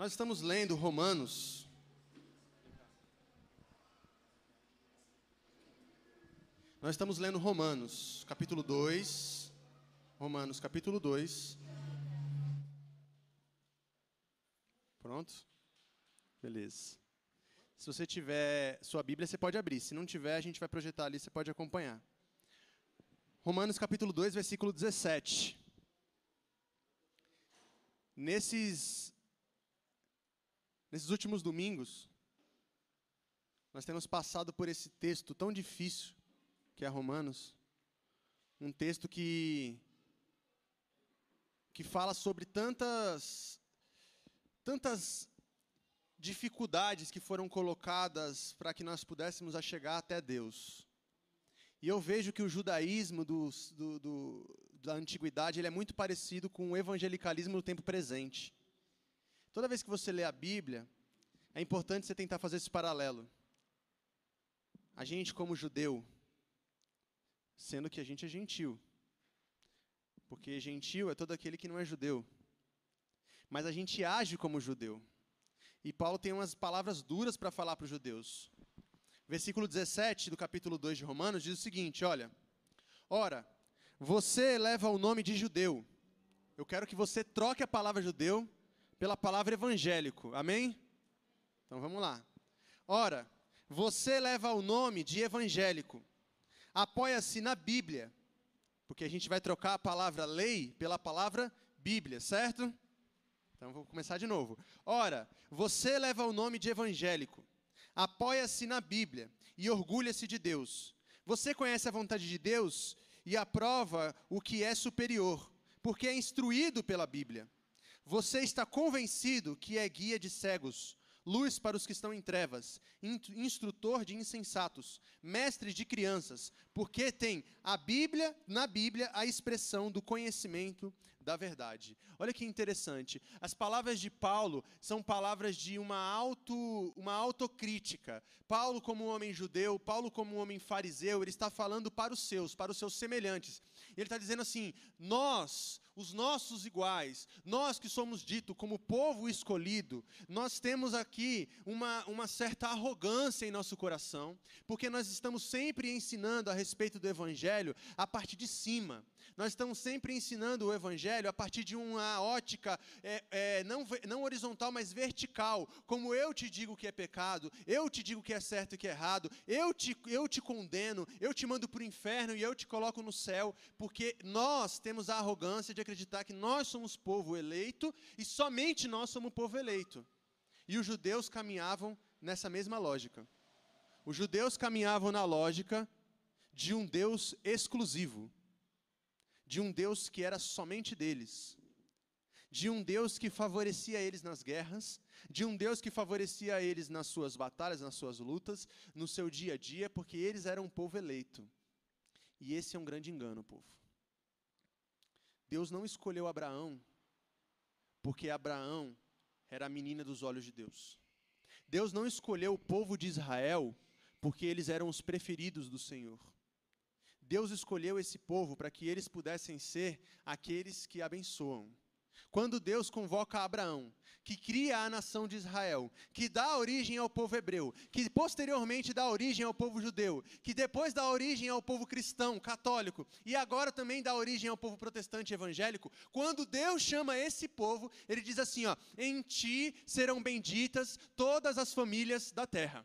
Nós estamos lendo Romanos. Nós estamos lendo Romanos, capítulo 2. Romanos, capítulo 2. Pronto? Beleza. Se você tiver sua Bíblia, você pode abrir. Se não tiver, a gente vai projetar ali, você pode acompanhar. Romanos capítulo 2, versículo 17. Nesses Nesses últimos domingos, nós temos passado por esse texto tão difícil, que é Romanos, um texto que que fala sobre tantas tantas dificuldades que foram colocadas para que nós pudéssemos chegar até Deus. E eu vejo que o judaísmo do, do, do, da antiguidade ele é muito parecido com o evangelicalismo do tempo presente. Toda vez que você lê a Bíblia, é importante você tentar fazer esse paralelo. A gente, como judeu, sendo que a gente é gentil, porque gentil é todo aquele que não é judeu, mas a gente age como judeu. E Paulo tem umas palavras duras para falar para os judeus. Versículo 17 do capítulo 2 de Romanos diz o seguinte: olha, ora, você leva o nome de judeu. Eu quero que você troque a palavra judeu pela palavra evangélico. Amém? Então vamos lá. Ora, você leva o nome de evangélico. Apoia-se na Bíblia. Porque a gente vai trocar a palavra lei pela palavra Bíblia, certo? Então vou começar de novo. Ora, você leva o nome de evangélico. Apoia-se na Bíblia e orgulha-se de Deus. Você conhece a vontade de Deus e aprova o que é superior, porque é instruído pela Bíblia. Você está convencido que é guia de cegos, luz para os que estão em trevas, instrutor de insensatos, mestre de crianças, porque tem a Bíblia, na Bíblia, a expressão do conhecimento da verdade. Olha que interessante. As palavras de Paulo são palavras de uma auto, uma autocrítica. Paulo como um homem judeu, Paulo como um homem fariseu, ele está falando para os seus, para os seus semelhantes. Ele está dizendo assim: nós, os nossos iguais, nós que somos dito como povo escolhido, nós temos aqui uma, uma certa arrogância em nosso coração, porque nós estamos sempre ensinando a respeito do Evangelho a partir de cima. Nós estamos sempre ensinando o Evangelho a partir de uma ótica é, é, não, não horizontal, mas vertical. Como eu te digo que é pecado, eu te digo que é certo e que é errado, eu te, eu te condeno, eu te mando para o inferno e eu te coloco no céu, porque nós temos a arrogância de acreditar que nós somos povo eleito e somente nós somos povo eleito. E os judeus caminhavam nessa mesma lógica. Os judeus caminhavam na lógica de um Deus exclusivo de um Deus que era somente deles, de um Deus que favorecia eles nas guerras, de um Deus que favorecia eles nas suas batalhas, nas suas lutas, no seu dia a dia, porque eles eram um povo eleito. E esse é um grande engano, povo. Deus não escolheu Abraão porque Abraão era a menina dos olhos de Deus. Deus não escolheu o povo de Israel porque eles eram os preferidos do Senhor. Deus escolheu esse povo para que eles pudessem ser aqueles que abençoam. Quando Deus convoca Abraão, que cria a nação de Israel, que dá origem ao povo hebreu, que posteriormente dá origem ao povo judeu, que depois dá origem ao povo cristão, católico, e agora também dá origem ao povo protestante evangélico, quando Deus chama esse povo, ele diz assim: ó, em ti serão benditas todas as famílias da terra.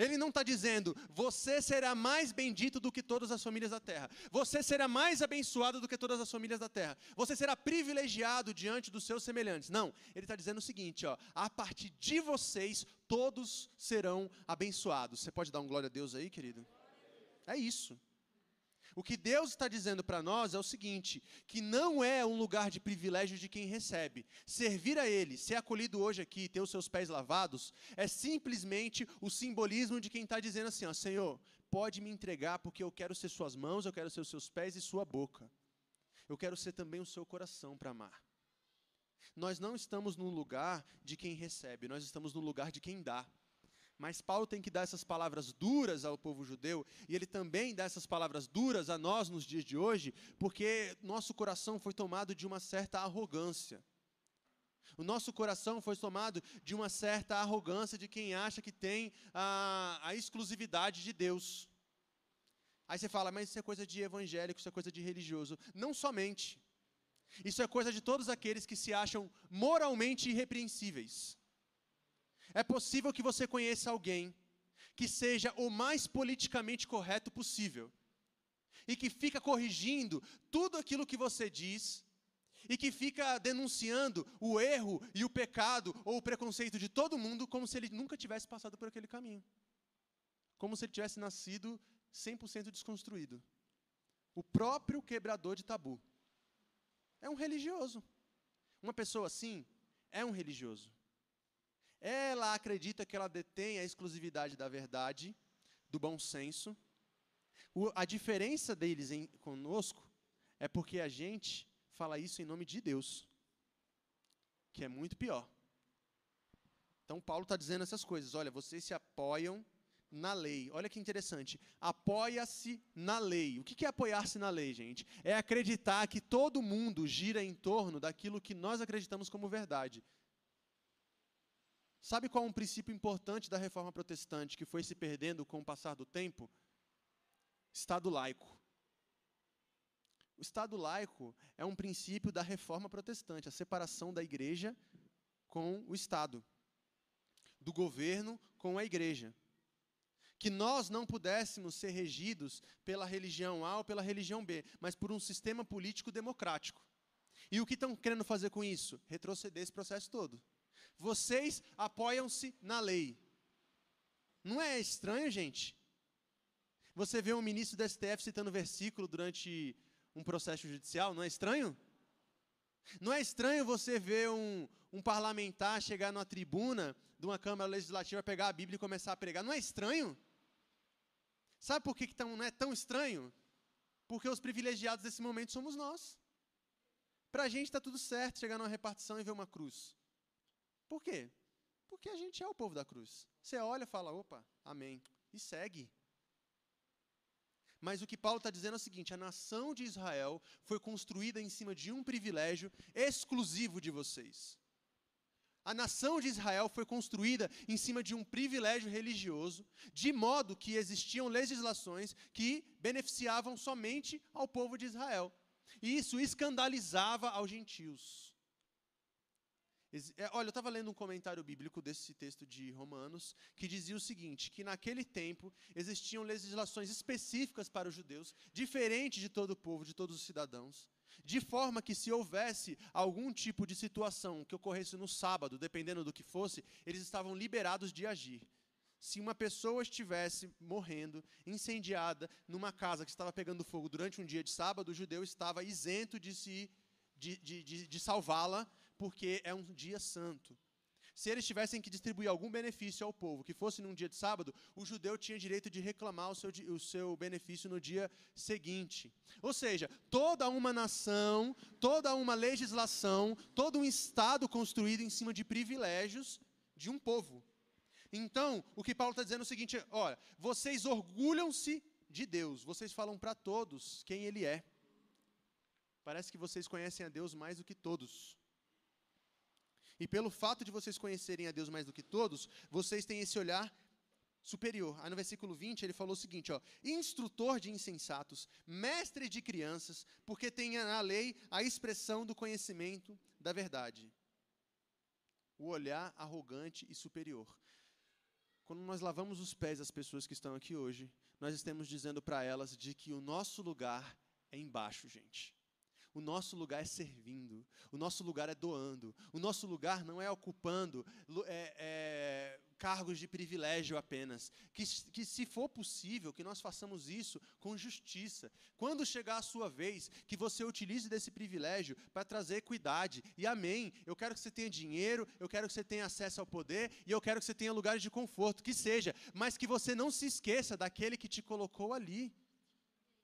Ele não está dizendo, você será mais bendito do que todas as famílias da terra. Você será mais abençoado do que todas as famílias da terra. Você será privilegiado diante dos seus semelhantes. Não, ele está dizendo o seguinte: ó, a partir de vocês, todos serão abençoados. Você pode dar um glória a Deus aí, querido? É isso. O que Deus está dizendo para nós é o seguinte: que não é um lugar de privilégio de quem recebe. Servir a Ele, ser acolhido hoje aqui, ter os seus pés lavados, é simplesmente o simbolismo de quem está dizendo assim: ó, Senhor, pode me entregar porque eu quero ser Suas mãos, eu quero ser os seus pés e Sua boca. Eu quero ser também o seu coração para amar. Nós não estamos no lugar de quem recebe, nós estamos no lugar de quem dá. Mas Paulo tem que dar essas palavras duras ao povo judeu, e ele também dá essas palavras duras a nós nos dias de hoje, porque nosso coração foi tomado de uma certa arrogância. O nosso coração foi tomado de uma certa arrogância de quem acha que tem a, a exclusividade de Deus. Aí você fala, mas isso é coisa de evangélico, isso é coisa de religioso. Não somente. Isso é coisa de todos aqueles que se acham moralmente irrepreensíveis. É possível que você conheça alguém que seja o mais politicamente correto possível e que fica corrigindo tudo aquilo que você diz e que fica denunciando o erro e o pecado ou o preconceito de todo mundo como se ele nunca tivesse passado por aquele caminho. Como se ele tivesse nascido 100% desconstruído. O próprio quebrador de tabu. É um religioso. Uma pessoa assim é um religioso. Ela acredita que ela detém a exclusividade da verdade, do bom senso. O, a diferença deles em, conosco é porque a gente fala isso em nome de Deus, que é muito pior. Então, Paulo está dizendo essas coisas. Olha, vocês se apoiam na lei. Olha que interessante. Apoia-se na lei. O que é apoiar-se na lei, gente? É acreditar que todo mundo gira em torno daquilo que nós acreditamos como verdade. Sabe qual é um princípio importante da reforma protestante que foi se perdendo com o passar do tempo? Estado laico. O Estado laico é um princípio da reforma protestante, a separação da igreja com o Estado, do governo com a igreja. Que nós não pudéssemos ser regidos pela religião A ou pela religião B, mas por um sistema político democrático. E o que estão querendo fazer com isso? Retroceder esse processo todo. Vocês apoiam-se na lei. Não é estranho, gente? Você vê um ministro do STF citando versículo durante um processo judicial, não é estranho? Não é estranho você ver um, um parlamentar chegar numa tribuna de uma Câmara Legislativa, pegar a Bíblia e começar a pregar? Não é estranho? Sabe por que, que tão, não é tão estranho? Porque os privilegiados desse momento somos nós. Para a gente está tudo certo chegar numa repartição e ver uma cruz. Por quê? Porque a gente é o povo da cruz. Você olha e fala, opa, amém. E segue. Mas o que Paulo está dizendo é o seguinte: a nação de Israel foi construída em cima de um privilégio exclusivo de vocês. A nação de Israel foi construída em cima de um privilégio religioso, de modo que existiam legislações que beneficiavam somente ao povo de Israel. E isso escandalizava aos gentios. É, olha, eu estava lendo um comentário bíblico desse texto de Romanos, que dizia o seguinte: que naquele tempo existiam legislações específicas para os judeus, diferentes de todo o povo, de todos os cidadãos, de forma que se houvesse algum tipo de situação que ocorresse no sábado, dependendo do que fosse, eles estavam liberados de agir. Se uma pessoa estivesse morrendo, incendiada, numa casa que estava pegando fogo durante um dia de sábado, o judeu estava isento de se de, de, de, de salvá-la porque é um dia santo. Se eles tivessem que distribuir algum benefício ao povo, que fosse num dia de sábado, o judeu tinha direito de reclamar o seu, o seu benefício no dia seguinte. Ou seja, toda uma nação, toda uma legislação, todo um Estado construído em cima de privilégios de um povo. Então, o que Paulo está dizendo é o seguinte: olha, vocês orgulham-se de Deus, vocês falam para todos quem Ele é. Parece que vocês conhecem a Deus mais do que todos. E pelo fato de vocês conhecerem a Deus mais do que todos, vocês têm esse olhar superior. Aí no versículo 20 ele falou o seguinte, ó: "Instrutor de insensatos, mestre de crianças, porque tem na lei a expressão do conhecimento da verdade." O olhar arrogante e superior. Quando nós lavamos os pés das pessoas que estão aqui hoje, nós estamos dizendo para elas de que o nosso lugar é embaixo, gente. O nosso lugar é servindo, o nosso lugar é doando, o nosso lugar não é ocupando é, é, cargos de privilégio apenas. Que, que, se for possível, que nós façamos isso com justiça. Quando chegar a sua vez, que você utilize desse privilégio para trazer equidade. E amém. Eu quero que você tenha dinheiro, eu quero que você tenha acesso ao poder e eu quero que você tenha lugares de conforto, que seja, mas que você não se esqueça daquele que te colocou ali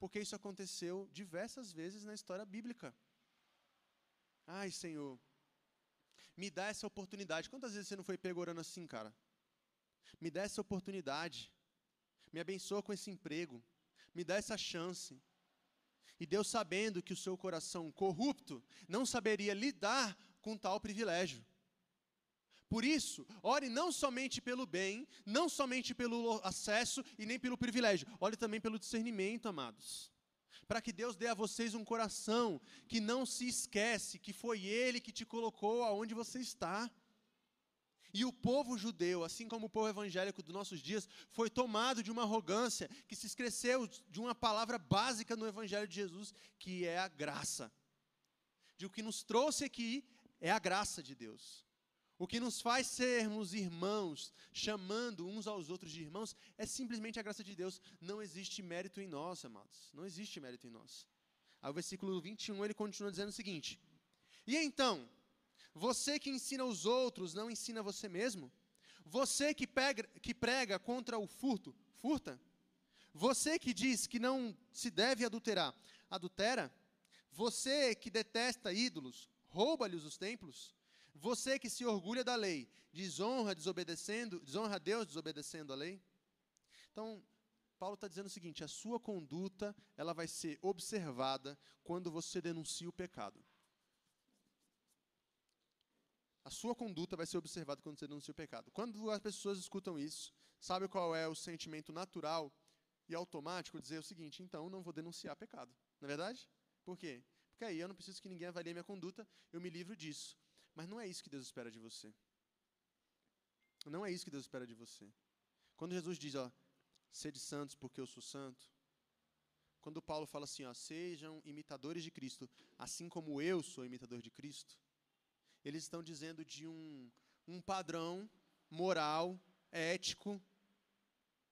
porque isso aconteceu diversas vezes na história bíblica. Ai, Senhor, me dá essa oportunidade. Quantas vezes você não foi pego orando assim, cara? Me dá essa oportunidade. Me abençoa com esse emprego. Me dá essa chance. E Deus, sabendo que o seu coração corrupto não saberia lidar com tal privilégio. Por isso, ore não somente pelo bem, não somente pelo acesso e nem pelo privilégio, ore também pelo discernimento, amados. Para que Deus dê a vocês um coração que não se esquece que foi Ele que te colocou aonde você está. E o povo judeu, assim como o povo evangélico dos nossos dias, foi tomado de uma arrogância que se esqueceu de uma palavra básica no Evangelho de Jesus, que é a graça. De o que nos trouxe aqui é a graça de Deus. O que nos faz sermos irmãos, chamando uns aos outros de irmãos, é simplesmente a graça de Deus. Não existe mérito em nós, amados. Não existe mérito em nós. Aí o versículo 21 ele continua dizendo o seguinte: E então, você que ensina os outros, não ensina você mesmo? Você que, pega, que prega contra o furto, furta? Você que diz que não se deve adulterar, adultera? Você que detesta ídolos, rouba-lhes os templos? Você que se orgulha da lei, desonra desobedecendo, desonra a Deus desobedecendo a lei? Então, Paulo está dizendo o seguinte: a sua conduta ela vai ser observada quando você denuncia o pecado. A sua conduta vai ser observada quando você denuncia o pecado. Quando as pessoas escutam isso, sabe qual é o sentimento natural e automático dizer o seguinte: então não vou denunciar pecado. Não é verdade? Por quê? Porque aí eu não preciso que ninguém avalie minha conduta, eu me livro disso. Mas não é isso que Deus espera de você. Não é isso que Deus espera de você. Quando Jesus diz, ó, sede santos porque eu sou santo. Quando Paulo fala assim, ó, sejam imitadores de Cristo, assim como eu sou imitador de Cristo. Eles estão dizendo de um, um padrão moral, ético,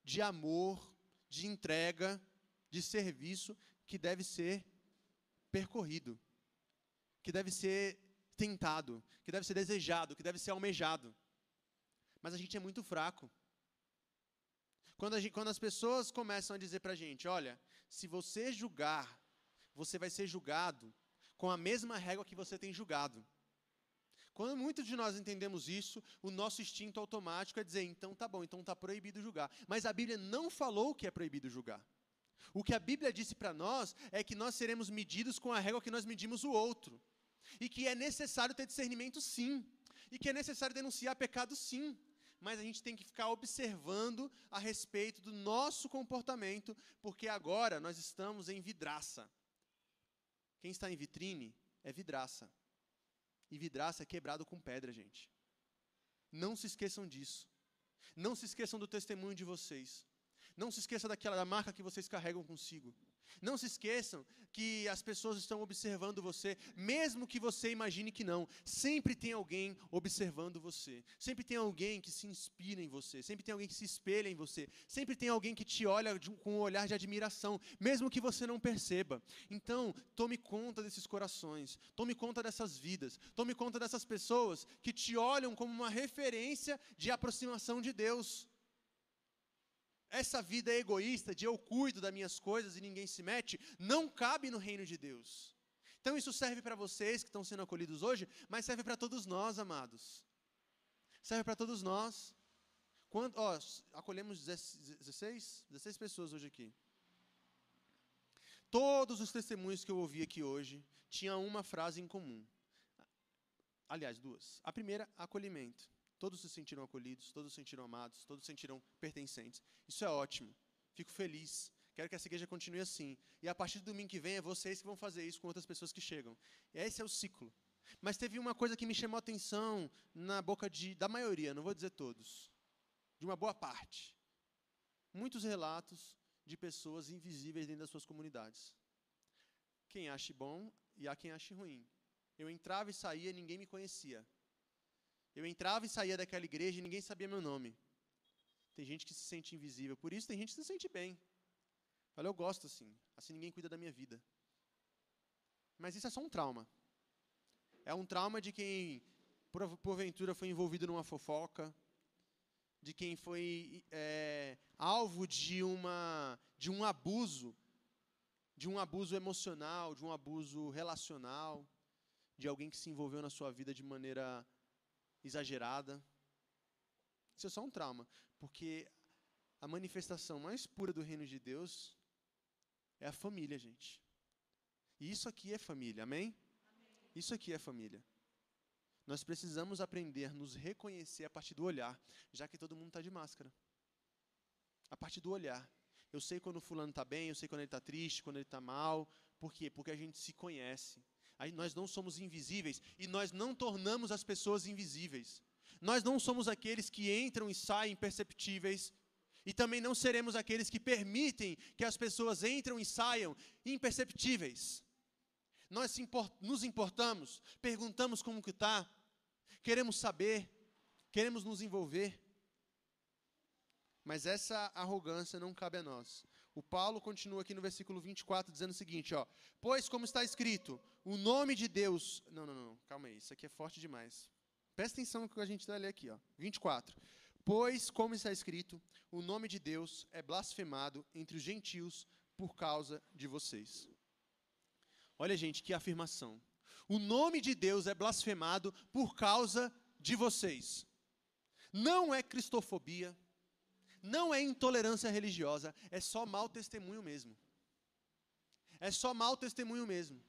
de amor, de entrega, de serviço que deve ser percorrido, que deve ser tentado, que deve ser desejado, que deve ser almejado. Mas a gente é muito fraco. Quando, gente, quando as pessoas começam a dizer para a gente: olha, se você julgar, você vai ser julgado com a mesma régua que você tem julgado. Quando muitos de nós entendemos isso, o nosso instinto automático é dizer: então tá bom, então está proibido julgar. Mas a Bíblia não falou que é proibido julgar. O que a Bíblia disse para nós é que nós seremos medidos com a régua que nós medimos o outro. E que é necessário ter discernimento, sim. E que é necessário denunciar pecado, sim. Mas a gente tem que ficar observando a respeito do nosso comportamento, porque agora nós estamos em vidraça. Quem está em vitrine é vidraça. E vidraça é quebrado com pedra, gente. Não se esqueçam disso. Não se esqueçam do testemunho de vocês. Não se esqueça daquela da marca que vocês carregam consigo. Não se esqueçam que as pessoas estão observando você, mesmo que você imagine que não. Sempre tem alguém observando você. Sempre tem alguém que se inspira em você. Sempre tem alguém que se espelha em você. Sempre tem alguém que te olha com um olhar de admiração, mesmo que você não perceba. Então, tome conta desses corações. Tome conta dessas vidas. Tome conta dessas pessoas que te olham como uma referência de aproximação de Deus essa vida egoísta de eu cuido das minhas coisas e ninguém se mete, não cabe no reino de Deus. Então isso serve para vocês que estão sendo acolhidos hoje, mas serve para todos nós, amados. Serve para todos nós. Quando, ó, acolhemos 16, 16 pessoas hoje aqui. Todos os testemunhos que eu ouvi aqui hoje tinham uma frase em comum. Aliás, duas. A primeira, acolhimento. Todos se sentiram acolhidos, todos se sentiram amados, todos se sentiram pertencentes. Isso é ótimo. Fico feliz. Quero que essa igreja continue assim. E a partir do domingo que vem é vocês que vão fazer isso com outras pessoas que chegam. Esse é o ciclo. Mas teve uma coisa que me chamou a atenção na boca de, da maioria, não vou dizer todos, de uma boa parte. Muitos relatos de pessoas invisíveis dentro das suas comunidades. Quem ache bom e há quem ache ruim. Eu entrava e saía, ninguém me conhecia. Eu entrava e saía daquela igreja e ninguém sabia meu nome. Tem gente que se sente invisível, por isso tem gente que se sente bem. Olha, eu gosto assim, assim ninguém cuida da minha vida. Mas isso é só um trauma. É um trauma de quem, por, porventura, foi envolvido numa fofoca, de quem foi é, alvo de, uma, de um abuso, de um abuso emocional, de um abuso relacional, de alguém que se envolveu na sua vida de maneira exagerada. Isso é só um trauma, porque a manifestação mais pura do reino de Deus é a família, gente. E isso aqui é família, amém? amém? Isso aqui é família. Nós precisamos aprender a nos reconhecer a partir do olhar, já que todo mundo está de máscara. A partir do olhar. Eu sei quando o fulano está bem, eu sei quando ele está triste, quando ele está mal. Por quê? Porque a gente se conhece. Nós não somos invisíveis e nós não tornamos as pessoas invisíveis. Nós não somos aqueles que entram e saem imperceptíveis. E também não seremos aqueles que permitem que as pessoas entram e saiam imperceptíveis. Nós nos importamos, perguntamos como que está, queremos saber, queremos nos envolver. Mas essa arrogância não cabe a nós. O Paulo continua aqui no versículo 24 dizendo o seguinte, ó: "Pois como está escrito, o nome de Deus, não, não, não, calma aí, isso aqui é forte demais. Presta atenção no que a gente vai ler aqui, ó. 24. Pois como está escrito, o nome de Deus é blasfemado entre os gentios por causa de vocês. Olha, gente, que afirmação. O nome de Deus é blasfemado por causa de vocês. Não é cristofobia, não é intolerância religiosa, é só mau testemunho mesmo. É só mau testemunho mesmo.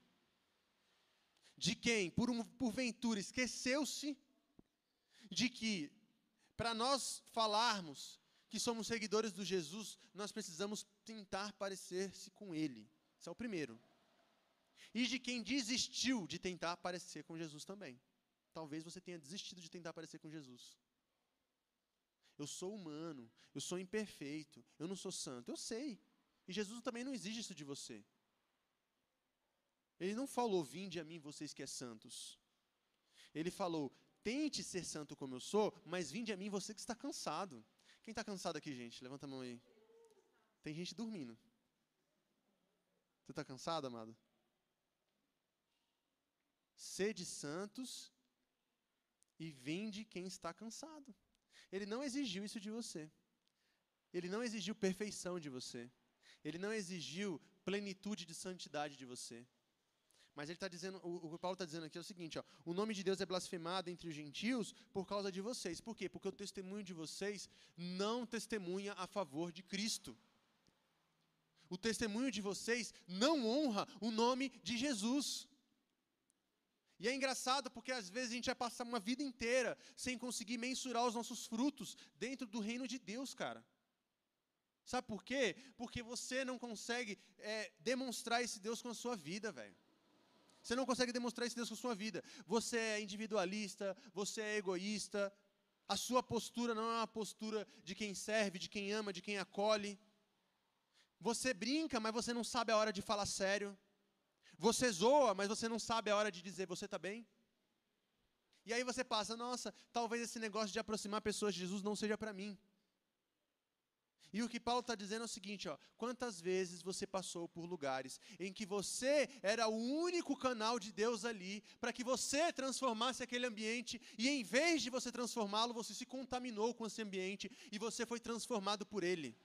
De quem, por um, porventura, esqueceu-se de que, para nós falarmos que somos seguidores do Jesus, nós precisamos tentar parecer-se com Ele. Esse é o primeiro. E de quem desistiu de tentar parecer com Jesus também. Talvez você tenha desistido de tentar parecer com Jesus. Eu sou humano, eu sou imperfeito, eu não sou santo. Eu sei. E Jesus também não exige isso de você. Ele não falou, vinde a mim, vocês que é santos. Ele falou, tente ser santo como eu sou, mas vinde a mim, você que está cansado. Quem está cansado aqui, gente? Levanta a mão aí. Tem gente dormindo. Você está cansado, amado? Sede santos e vinde quem está cansado. Ele não exigiu isso de você. Ele não exigiu perfeição de você. Ele não exigiu plenitude de santidade de você. Mas ele está dizendo, o, o Paulo está dizendo aqui é o seguinte: ó, o nome de Deus é blasfemado entre os gentios por causa de vocês. Por quê? Porque o testemunho de vocês não testemunha a favor de Cristo. O testemunho de vocês não honra o nome de Jesus. E é engraçado porque às vezes a gente vai passar uma vida inteira sem conseguir mensurar os nossos frutos dentro do reino de Deus, cara. Sabe por quê? Porque você não consegue é, demonstrar esse Deus com a sua vida, velho. Você não consegue demonstrar esse Deus com a sua vida. Você é individualista, você é egoísta. A sua postura não é uma postura de quem serve, de quem ama, de quem acolhe. Você brinca, mas você não sabe a hora de falar sério. Você zoa, mas você não sabe a hora de dizer você está bem. E aí você passa, nossa, talvez esse negócio de aproximar pessoas de Jesus não seja para mim. E o que Paulo está dizendo é o seguinte: ó, quantas vezes você passou por lugares em que você era o único canal de Deus ali, para que você transformasse aquele ambiente, e em vez de você transformá-lo, você se contaminou com esse ambiente e você foi transformado por ele.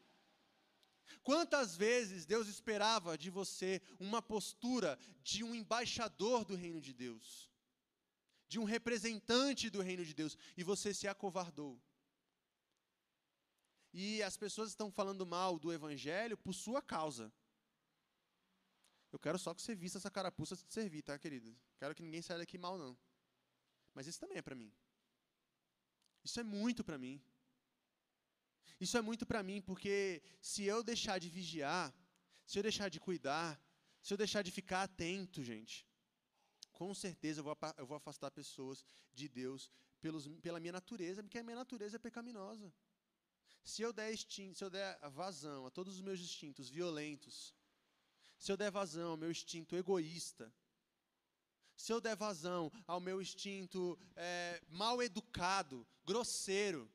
Quantas vezes Deus esperava de você uma postura de um embaixador do reino de Deus, de um representante do reino de Deus, e você se acovardou? E as pessoas estão falando mal do evangelho por sua causa. Eu quero só que você vista essa carapuça de servir, tá, querido? Quero que ninguém saia daqui mal, não. Mas isso também é para mim. Isso é muito para mim. Isso é muito para mim, porque se eu deixar de vigiar, se eu deixar de cuidar, se eu deixar de ficar atento, gente, com certeza eu vou, afastar pessoas de Deus pelos, pela minha natureza, porque a minha natureza é pecaminosa. Se eu, der instinto, se eu der vazão a todos os meus instintos violentos, se eu der vazão ao meu instinto egoísta, se eu der vazão ao meu instinto é, mal educado, grosseiro,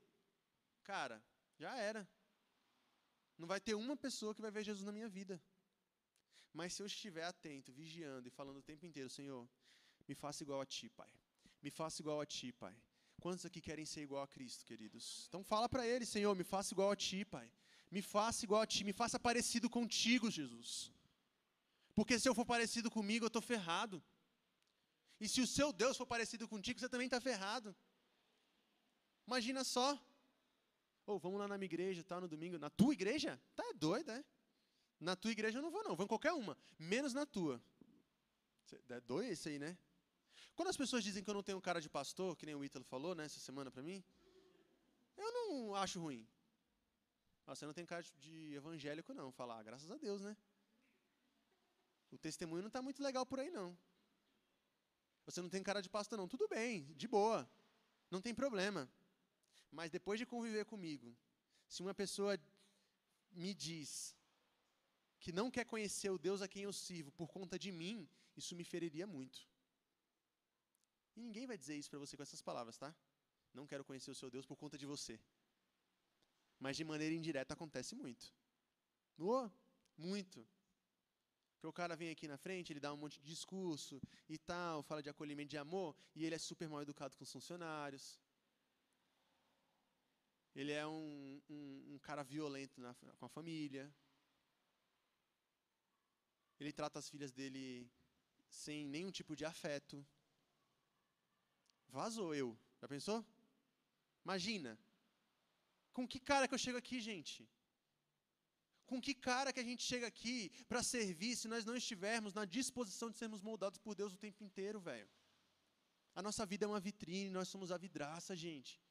cara, já era. Não vai ter uma pessoa que vai ver Jesus na minha vida. Mas se eu estiver atento, vigiando e falando o tempo inteiro, Senhor, me faça igual a Ti, Pai. Me faça igual a Ti, Pai. Quantos aqui querem ser igual a Cristo, queridos? Então fala para Ele, Senhor, me faça igual a Ti, Pai. Me faça igual a Ti, me faça parecido contigo, Jesus. Porque se eu for parecido comigo, eu estou ferrado. E se o seu Deus for parecido contigo, você também está ferrado. Imagina só. Ou oh, vamos lá na minha igreja, tal, no domingo. Na tua igreja? Tá doido, é? Na tua igreja eu não vou, não. Vou em qualquer uma. Menos na tua. É doido esse aí, né? Quando as pessoas dizem que eu não tenho cara de pastor, que nem o Ítalo falou né, essa semana para mim, eu não acho ruim. Você não tem cara de evangélico, não. Falar, ah, graças a Deus, né? O testemunho não está muito legal por aí, não. Você não tem cara de pastor, não. Tudo bem, de boa. Não tem problema. Mas depois de conviver comigo, se uma pessoa me diz que não quer conhecer o Deus a quem eu sirvo por conta de mim, isso me feriria muito. E ninguém vai dizer isso para você com essas palavras, tá? Não quero conhecer o seu Deus por conta de você. Mas de maneira indireta acontece muito. Oh, muito. Porque o cara vem aqui na frente, ele dá um monte de discurso e tal, fala de acolhimento de amor, e ele é super mal educado com os funcionários. Ele é um, um, um cara violento na, com a família. Ele trata as filhas dele sem nenhum tipo de afeto. Vazou eu. Já pensou? Imagina. Com que cara que eu chego aqui, gente? Com que cara que a gente chega aqui para servir se nós não estivermos na disposição de sermos moldados por Deus o tempo inteiro, velho? A nossa vida é uma vitrine, nós somos a vidraça, gente.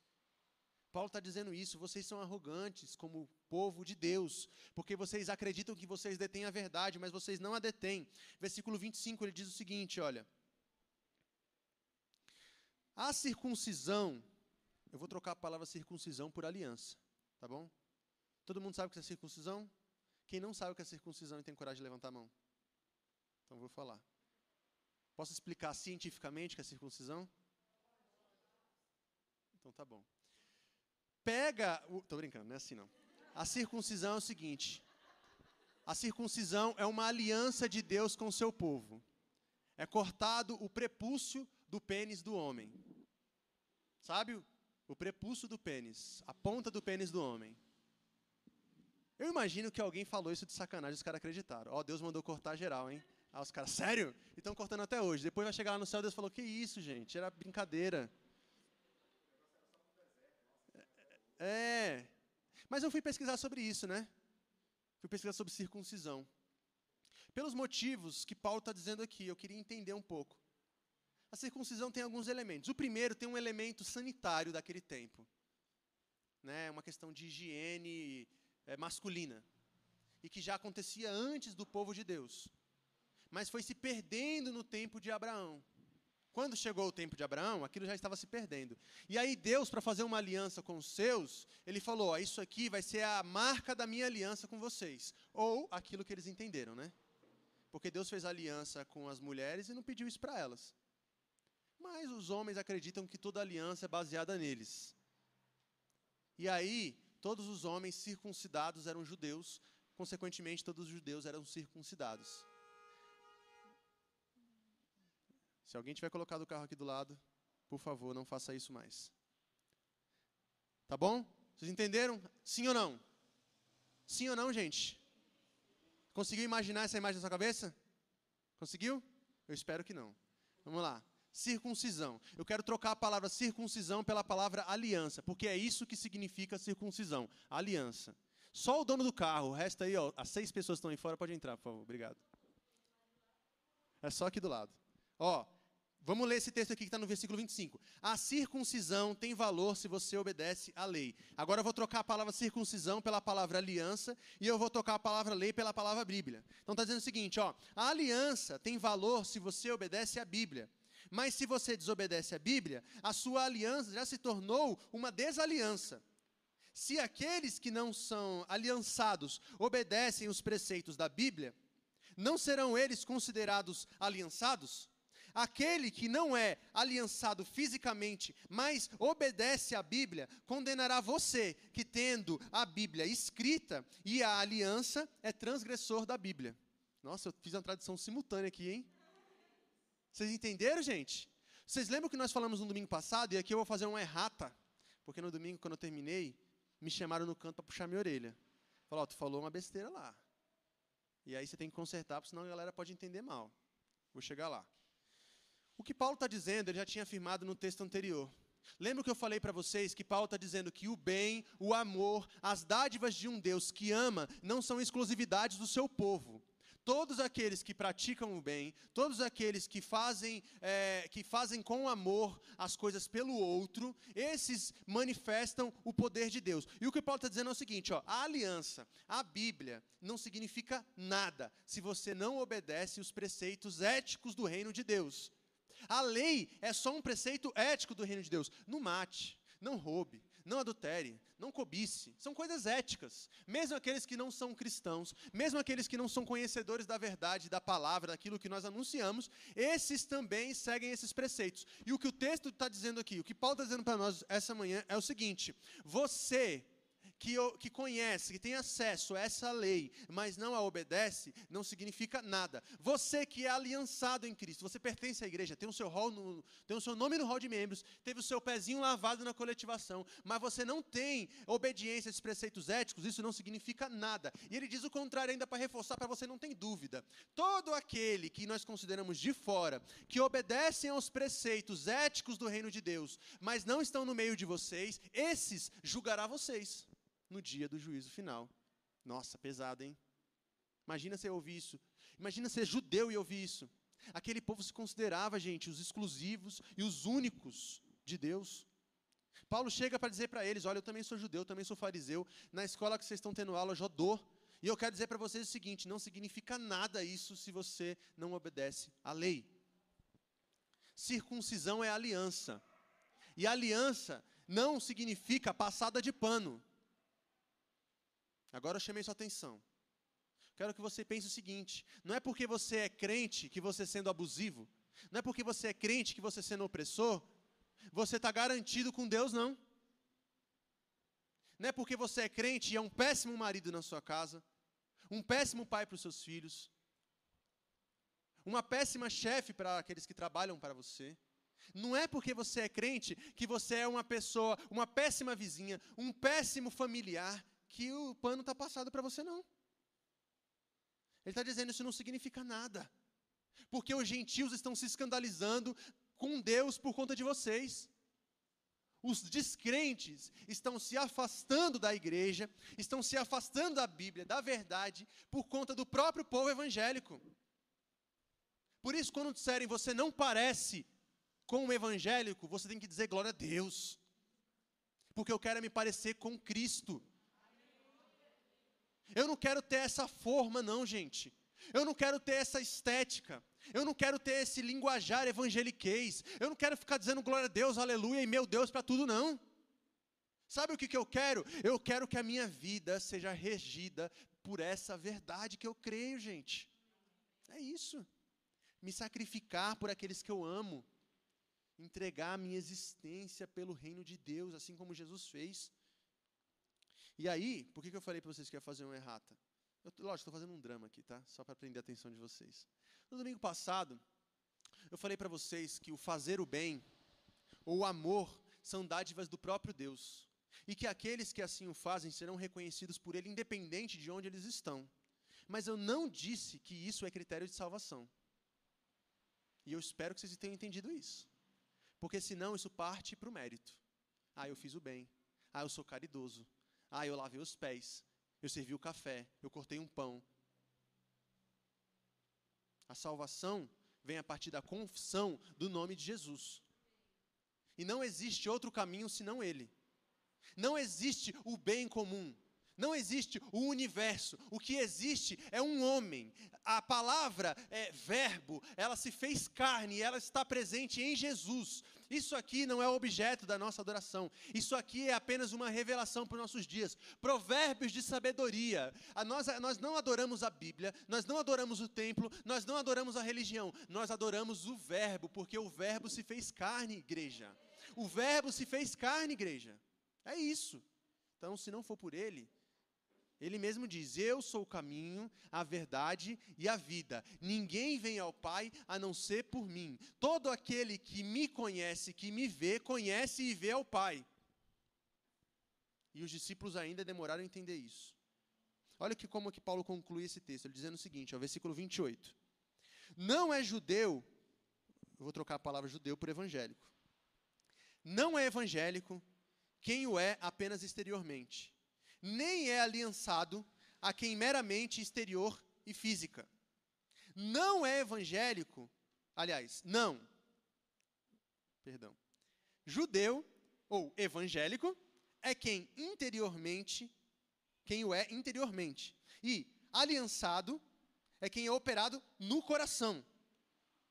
Paulo está dizendo isso, vocês são arrogantes como povo de Deus, porque vocês acreditam que vocês detêm a verdade, mas vocês não a detêm. Versículo 25, ele diz o seguinte, olha. A circuncisão, eu vou trocar a palavra circuncisão por aliança, tá bom? Todo mundo sabe o que é circuncisão? Quem não sabe o que é circuncisão e tem coragem de levantar a mão? Então vou falar. Posso explicar cientificamente o que é circuncisão? Então tá bom. Pega. O... Tô brincando, não é assim não. A circuncisão é o seguinte: a circuncisão é uma aliança de Deus com o seu povo. É cortado o prepúcio do pênis do homem. Sabe? O prepúcio do pênis, a ponta do pênis do homem. Eu imagino que alguém falou isso de sacanagem, os caras acreditaram. Ó, oh, Deus mandou cortar geral, hein? Ah, os caras, sério? E estão cortando até hoje. Depois vai chegar lá no céu, Deus falou, que isso, gente? Era brincadeira. É. Mas eu fui pesquisar sobre isso, né? Fui pesquisar sobre circuncisão. Pelos motivos que Paulo está dizendo aqui, eu queria entender um pouco. A circuncisão tem alguns elementos. O primeiro tem um elemento sanitário daquele tempo. Né? Uma questão de higiene é, masculina. E que já acontecia antes do povo de Deus. Mas foi se perdendo no tempo de Abraão. Quando chegou o tempo de Abraão, aquilo já estava se perdendo. E aí Deus, para fazer uma aliança com os seus, ele falou: ó, isso aqui vai ser a marca da minha aliança com vocês. Ou aquilo que eles entenderam, né? Porque Deus fez aliança com as mulheres e não pediu isso para elas. Mas os homens acreditam que toda aliança é baseada neles. E aí, todos os homens circuncidados eram judeus, consequentemente, todos os judeus eram circuncidados. Se alguém tiver colocado o carro aqui do lado, por favor, não faça isso mais. Tá bom? Vocês entenderam? Sim ou não? Sim ou não, gente? Conseguiu imaginar essa imagem na sua cabeça? Conseguiu? Eu espero que não. Vamos lá. Circuncisão. Eu quero trocar a palavra circuncisão pela palavra aliança, porque é isso que significa circuncisão. Aliança. Só o dono do carro, o resto aí, ó, as seis pessoas que estão aí fora, pode entrar, por favor. Obrigado. É só aqui do lado. Ó, vamos ler esse texto aqui que está no versículo 25. A circuncisão tem valor se você obedece à lei. Agora eu vou trocar a palavra circuncisão pela palavra aliança e eu vou trocar a palavra lei pela palavra Bíblia. Então está dizendo o seguinte, ó, a aliança tem valor se você obedece à Bíblia. Mas se você desobedece à Bíblia, a sua aliança já se tornou uma desaliança. Se aqueles que não são aliançados obedecem os preceitos da Bíblia, não serão eles considerados aliançados? Aquele que não é aliançado fisicamente, mas obedece à Bíblia, condenará você, que tendo a Bíblia escrita e a aliança, é transgressor da Bíblia. Nossa, eu fiz uma tradução simultânea aqui, hein? Vocês entenderam, gente? Vocês lembram que nós falamos no domingo passado, e aqui eu vou fazer uma errata, porque no domingo, quando eu terminei, me chamaram no canto para puxar minha orelha. Falaram, oh, tu falou uma besteira lá. E aí você tem que consertar, porque senão a galera pode entender mal. Vou chegar lá. O que Paulo está dizendo, ele já tinha afirmado no texto anterior. Lembra que eu falei para vocês que Paulo está dizendo que o bem, o amor, as dádivas de um Deus que ama não são exclusividades do seu povo. todos aqueles que praticam o bem, todos aqueles que fazem, é, que fazem com amor as coisas pelo outro, esses manifestam o poder de Deus. E o que Paulo está dizendo é o seguinte: ó, a aliança, a Bíblia, não significa nada se você não obedece os preceitos éticos do reino de Deus. A lei é só um preceito ético do reino de Deus. Não mate, não roube, não adultere, não cobice. São coisas éticas. Mesmo aqueles que não são cristãos, mesmo aqueles que não são conhecedores da verdade, da palavra, daquilo que nós anunciamos, esses também seguem esses preceitos. E o que o texto está dizendo aqui, o que Paulo está dizendo para nós essa manhã é o seguinte: você que, que conhece, que tem acesso a essa lei, mas não a obedece, não significa nada. Você que é aliançado em Cristo, você pertence à igreja, tem o seu rol no, tem o seu nome no rol de membros, teve o seu pezinho lavado na coletivação, mas você não tem obediência a esses preceitos éticos, isso não significa nada. E ele diz o contrário ainda para reforçar, para você não ter dúvida. Todo aquele que nós consideramos de fora, que obedecem aos preceitos éticos do reino de Deus, mas não estão no meio de vocês, esses julgará vocês no dia do juízo final. Nossa, pesado, hein? Imagina você ouvir isso. Imagina ser judeu e ouvir isso. Aquele povo se considerava, gente, os exclusivos e os únicos de Deus. Paulo chega para dizer para eles: Olha, eu também sou judeu, também sou fariseu. Na escola que vocês estão tendo aula, eu já dou. E eu quero dizer para vocês o seguinte: não significa nada isso se você não obedece à lei. Circuncisão é aliança. E aliança não significa passada de pano. Agora eu chamei sua atenção. Quero que você pense o seguinte: não é porque você é crente que você sendo abusivo, não é porque você é crente que você sendo opressor, você está garantido com Deus, não. Não é porque você é crente e é um péssimo marido na sua casa, um péssimo pai para os seus filhos, uma péssima chefe para aqueles que trabalham para você. Não é porque você é crente que você é uma pessoa, uma péssima vizinha, um péssimo familiar, que o pano está passado para você, não. Ele está dizendo isso não significa nada. Porque os gentios estão se escandalizando com Deus por conta de vocês. Os descrentes estão se afastando da igreja, estão se afastando da Bíblia, da verdade, por conta do próprio povo evangélico. Por isso, quando disserem você não parece com um evangélico, você tem que dizer glória a Deus. Porque eu quero me parecer com Cristo. Eu não quero ter essa forma, não, gente. Eu não quero ter essa estética. Eu não quero ter esse linguajar evangeliquez. Eu não quero ficar dizendo glória a Deus, aleluia e meu Deus para tudo, não. Sabe o que, que eu quero? Eu quero que a minha vida seja regida por essa verdade que eu creio, gente. É isso. Me sacrificar por aqueles que eu amo. Entregar a minha existência pelo reino de Deus, assim como Jesus fez. E aí, por que, eu falei para vocês que ia fazer uma errata? Eu, lógico, estou fazendo um drama aqui, tá? Só para prender a atenção de vocês. No domingo passado, eu falei para vocês que o fazer o bem ou o amor são dádivas do próprio Deus. E que aqueles que assim o fazem serão reconhecidos por Ele, independente de onde eles estão. Mas eu não disse que isso é critério de salvação. E eu espero que vocês tenham entendido isso. Porque senão isso parte para o mérito. Ah, eu fiz o bem. Ah, eu sou caridoso. Ah, eu lavei os pés, eu servi o café, eu cortei um pão. A salvação vem a partir da confissão do nome de Jesus. E não existe outro caminho senão ele. Não existe o bem comum. Não existe o universo. O que existe é um homem. A palavra é verbo, ela se fez carne ela está presente em Jesus. Isso aqui não é objeto da nossa adoração. Isso aqui é apenas uma revelação para os nossos dias. Provérbios de sabedoria. A nós, nós não adoramos a Bíblia, nós não adoramos o templo, nós não adoramos a religião. Nós adoramos o Verbo, porque o Verbo se fez carne, igreja. O Verbo se fez carne, igreja. É isso. Então, se não for por Ele, ele mesmo diz: Eu sou o caminho, a verdade e a vida. Ninguém vem ao Pai a não ser por mim. Todo aquele que me conhece, que me vê, conhece e vê ao Pai. E os discípulos ainda demoraram a entender isso. Olha que como que Paulo conclui esse texto, ele dizendo o seguinte, ao versículo 28. Não é judeu, eu vou trocar a palavra judeu por evangélico. Não é evangélico quem o é apenas exteriormente nem é aliançado a quem meramente exterior e física. não é evangélico, aliás, não, perdão, judeu ou evangélico é quem interiormente, quem o é interiormente. E aliançado é quem é operado no coração,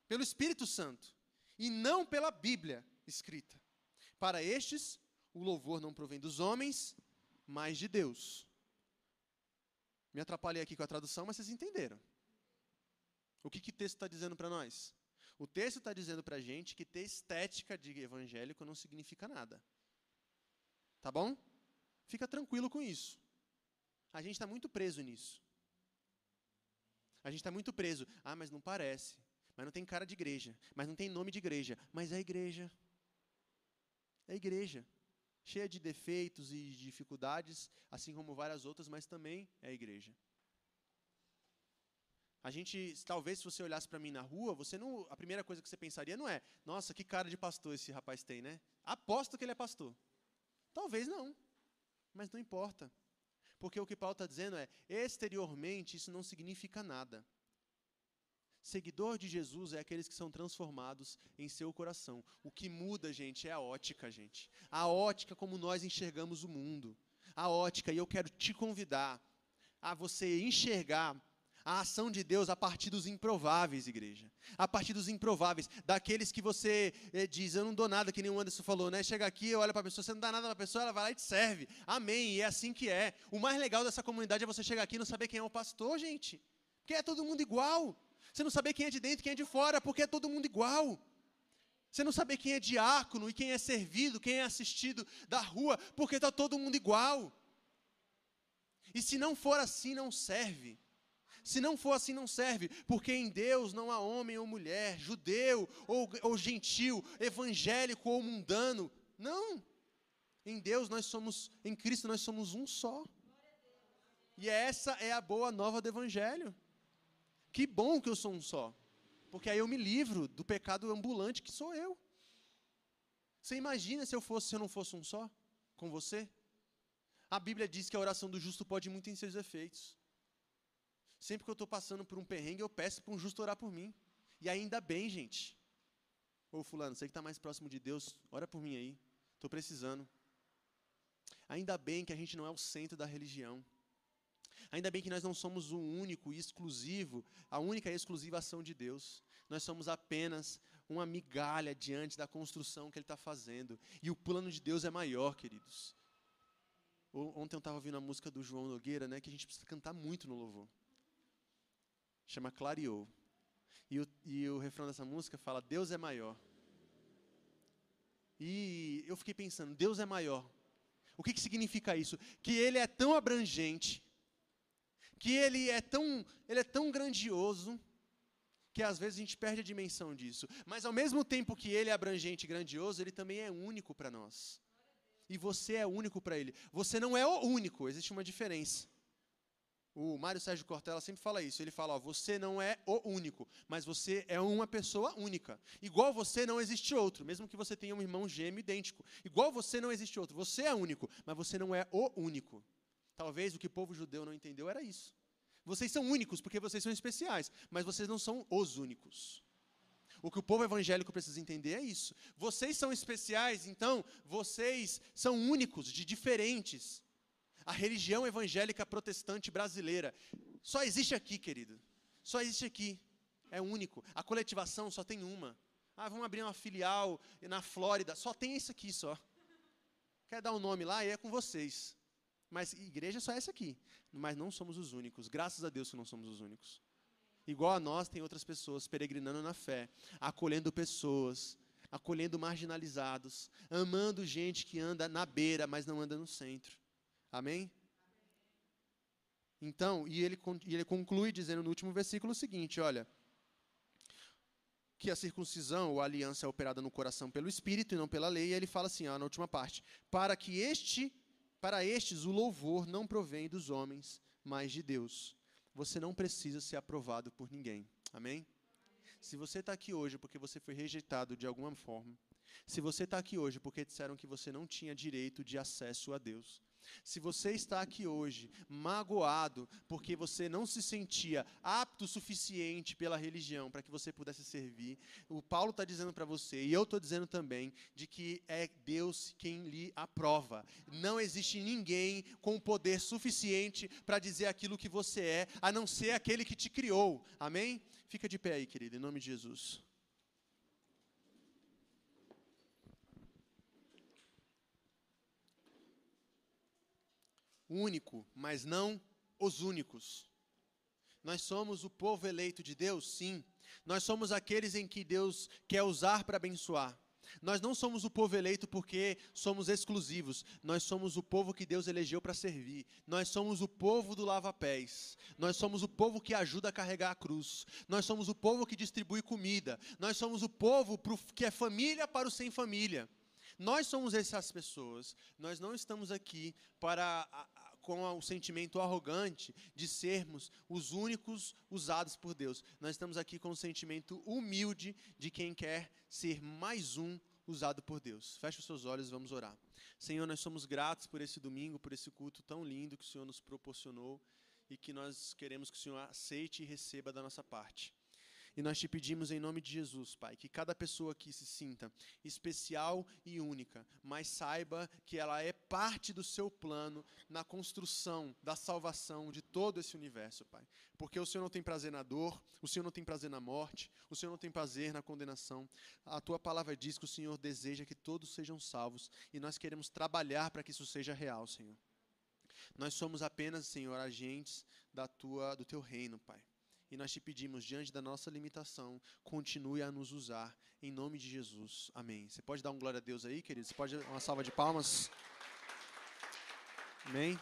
pelo Espírito Santo, e não pela Bíblia escrita. Para estes, o louvor não provém dos homens, mas de Deus. Me atrapalhei aqui com a tradução, mas vocês entenderam. O que, que o texto está dizendo para nós? O texto está dizendo para a gente que ter estética de evangélico não significa nada. Tá bom? Fica tranquilo com isso. A gente está muito preso nisso. A gente está muito preso. Ah, mas não parece. Mas não tem cara de igreja. Mas não tem nome de igreja. Mas é igreja. É igreja. Cheia de defeitos e dificuldades, assim como várias outras, mas também é igreja. A gente, talvez se você olhasse para mim na rua, você não, a primeira coisa que você pensaria não é, nossa, que cara de pastor esse rapaz tem, né? Aposto que ele é pastor. Talvez não, mas não importa. Porque o que Paulo está dizendo é, exteriormente isso não significa nada. Seguidor de Jesus é aqueles que são transformados em seu coração. O que muda, gente, é a ótica, gente. A ótica como nós enxergamos o mundo. A ótica, e eu quero te convidar a você enxergar a ação de Deus a partir dos improváveis, igreja. A partir dos improváveis, daqueles que você eh, diz, eu não dou nada, que nem o Anderson falou, né? Chega aqui, olha para a pessoa, você não dá nada para a pessoa, ela vai lá e te serve. Amém, e é assim que é. O mais legal dessa comunidade é você chegar aqui e não saber quem é o pastor, gente. Porque é todo mundo igual. Você não saber quem é de dentro e quem é de fora, porque é todo mundo igual. Você não saber quem é diácono e quem é servido, quem é assistido da rua, porque está todo mundo igual. E se não for assim, não serve. Se não for assim, não serve, porque em Deus não há homem ou mulher, judeu ou, ou gentil, evangélico ou mundano. Não. Em Deus nós somos, em Cristo nós somos um só. E essa é a boa nova do Evangelho. Que bom que eu sou um só. Porque aí eu me livro do pecado ambulante que sou eu. Você imagina se eu fosse, se eu não fosse um só com você? A Bíblia diz que a oração do justo pode muito em seus efeitos. Sempre que eu estou passando por um perrengue, eu peço para um justo orar por mim. E ainda bem, gente. Ô fulano, você que está mais próximo de Deus, ora por mim aí. Estou precisando. Ainda bem que a gente não é o centro da religião. Ainda bem que nós não somos o único e exclusivo, a única e exclusiva ação de Deus. Nós somos apenas uma migalha diante da construção que Ele está fazendo. E o plano de Deus é maior, queridos. Ontem eu estava ouvindo a música do João Nogueira, né, que a gente precisa cantar muito no louvor chama Clareou. E o, e o refrão dessa música fala: Deus é maior. E eu fiquei pensando: Deus é maior. O que, que significa isso? Que Ele é tão abrangente, que Ele é tão, ele é tão grandioso, que às vezes a gente perde a dimensão disso. Mas ao mesmo tempo que Ele é abrangente e grandioso, Ele também é único para nós. E você é único para Ele. Você não é o único, existe uma diferença. O Mário Sérgio Cortella sempre fala isso. Ele fala: ó, você não é o único, mas você é uma pessoa única. Igual você não existe outro, mesmo que você tenha um irmão gêmeo idêntico. Igual você não existe outro. Você é único, mas você não é o único. Talvez o que o povo judeu não entendeu era isso. Vocês são únicos porque vocês são especiais, mas vocês não são os únicos. O que o povo evangélico precisa entender é isso. Vocês são especiais, então vocês são únicos, de diferentes. A religião evangélica protestante brasileira só existe aqui, querido. Só existe aqui. É único. A coletivação só tem uma. Ah, vamos abrir uma filial na Flórida. Só tem isso aqui só. Quer dar um nome lá? E é com vocês. Mas igreja só é essa aqui. Mas não somos os únicos. Graças a Deus que não somos os únicos. Igual a nós, tem outras pessoas peregrinando na fé, acolhendo pessoas, acolhendo marginalizados, amando gente que anda na beira, mas não anda no centro. Amém? Então, e ele, e ele conclui dizendo no último versículo o seguinte: olha, que a circuncisão ou a aliança é operada no coração pelo Espírito e não pela lei, e ele fala assim, ó, na última parte: para que este, para estes o louvor não provém dos homens, mas de Deus. Você não precisa ser aprovado por ninguém. Amém? Se você está aqui hoje porque você foi rejeitado de alguma forma, se você está aqui hoje porque disseram que você não tinha direito de acesso a Deus, Se você está aqui hoje magoado porque você não se sentia apto o suficiente pela religião para que você pudesse servir, o Paulo está dizendo para você, e eu estou dizendo também, de que é Deus quem lhe aprova. Não existe ninguém com poder suficiente para dizer aquilo que você é, a não ser aquele que te criou. Amém? Fica de pé aí, querido, em nome de Jesus. Único, mas não os únicos. Nós somos o povo eleito de Deus, sim. Nós somos aqueles em que Deus quer usar para abençoar. Nós não somos o povo eleito porque somos exclusivos. Nós somos o povo que Deus elegeu para servir. Nós somos o povo do lava-pés. Nós somos o povo que ajuda a carregar a cruz. Nós somos o povo que distribui comida. Nós somos o povo que é família para o sem família. Nós somos essas pessoas. Nós não estamos aqui para com o sentimento arrogante de sermos os únicos usados por Deus. Nós estamos aqui com o sentimento humilde de quem quer ser mais um usado por Deus. Feche os seus olhos vamos orar. Senhor, nós somos gratos por esse domingo, por esse culto tão lindo que o Senhor nos proporcionou e que nós queremos que o Senhor aceite e receba da nossa parte. E nós te pedimos em nome de Jesus, Pai, que cada pessoa aqui se sinta especial e única, mas saiba que ela é parte do seu plano na construção da salvação de todo esse universo, Pai. Porque o Senhor não tem prazer na dor, o Senhor não tem prazer na morte, o Senhor não tem prazer na condenação. A tua palavra diz que o Senhor deseja que todos sejam salvos e nós queremos trabalhar para que isso seja real, Senhor. Nós somos apenas, Senhor, agentes da tua, do teu reino, Pai. E nós te pedimos, diante da nossa limitação, continue a nos usar. Em nome de Jesus. Amém. Você pode dar um glória a Deus aí, querido? Você pode dar uma salva de palmas? Amém.